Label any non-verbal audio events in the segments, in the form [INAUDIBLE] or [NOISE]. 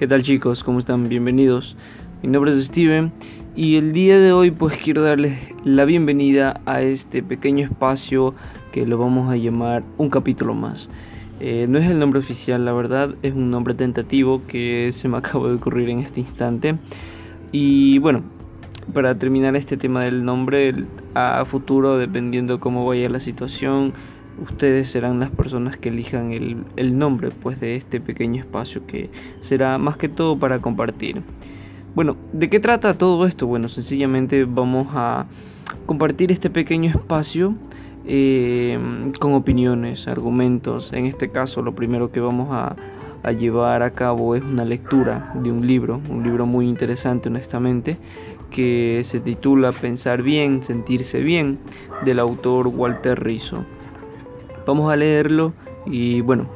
¿Qué tal chicos? ¿Cómo están? Bienvenidos. Mi nombre es Steven y el día de hoy pues quiero darles la bienvenida a este pequeño espacio que lo vamos a llamar un capítulo más. Eh, no es el nombre oficial, la verdad, es un nombre tentativo que se me [LAUGHS] acaba de ocurrir en este instante. Y bueno, para terminar este tema del nombre, a futuro, dependiendo cómo vaya la situación, ustedes serán las personas que elijan el, nombre pues de este pequeño espacio que será más que todo para compartir. Bueno, ¿de qué trata todo esto? Bueno, sencillamente vamos a compartir este pequeño espacio eh, con opiniones, argumentos. En este caso, lo primero que vamos a, a llevar a cabo es una lectura de un libro, un libro muy interesante honestamente, que se titula Pensar bien, sentirse bien, del autor Walter Rizzo. Vamos a leerlo y bueno,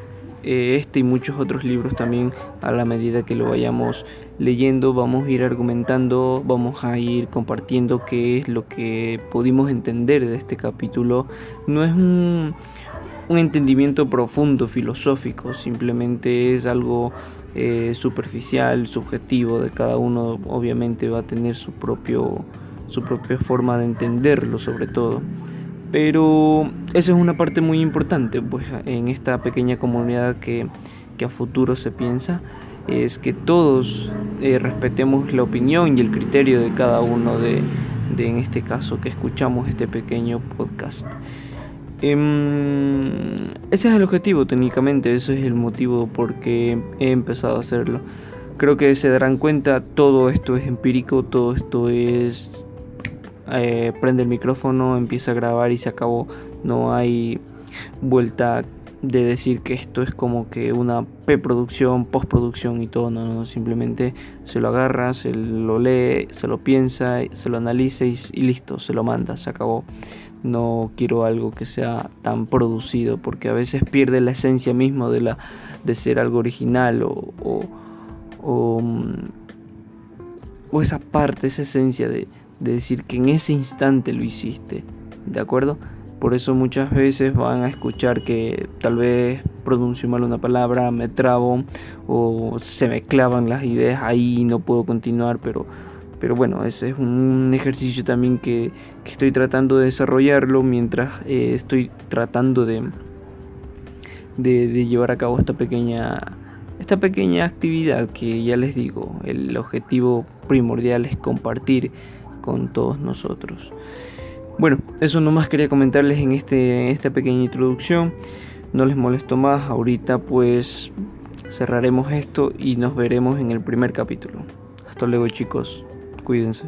eh, este y muchos otros libros también a la medida que lo vayamos leyendo vamos a ir argumentando, vamos a ir compartiendo qué es lo que pudimos entender de este capítulo. No es un, un entendimiento profundo, filosófico, simplemente es algo eh, superficial, subjetivo de cada uno, obviamente va a tener su, propio, su propia forma de entenderlo sobre todo. Pero esa es una parte muy importante pues, en esta pequeña comunidad que, que a futuro se piensa, es que todos eh, respetemos la opinión y el criterio de cada uno de, de, en este caso, que escuchamos este pequeño podcast. Eh, ese es el objetivo técnicamente, ese es el motivo por qué he empezado a hacerlo. Creo que se darán cuenta, todo esto es empírico, todo esto es eh, prende el micrófono, empieza a grabar y se acabó. No hay vuelta de decir que esto es como que una preproducción, postproducción y todo, no, no, simplemente se lo agarra, se lo lee, se lo piensa, se lo analiza y, listo, se lo manda, se acabó. No quiero algo que sea tan producido porque a veces pierde la esencia misma de, la, de ser algo original o, o, o, o esa parte, esa esencia de, de decir que en ese instante lo hiciste, ¿de acuerdo? Por eso muchas veces van a escuchar que tal vez pronuncio mal una palabra, me trabo o se me clavan las ideas ahí y no puedo continuar, pero, pero bueno, ese es un ejercicio también que, estoy tratando de desarrollarlo mientras eh, estoy tratando de, de, de llevar a cabo esta pequeña esta pequeña actividad que ya les digo, el objetivo primordial es compartir con todos nosotros. Bueno, eso nomás quería comentarles en, este, esta pequeña introducción. No les molesto más, ahorita pues cerraremos esto y nos veremos en el primer capítulo. Hasta luego chicos, cuídense.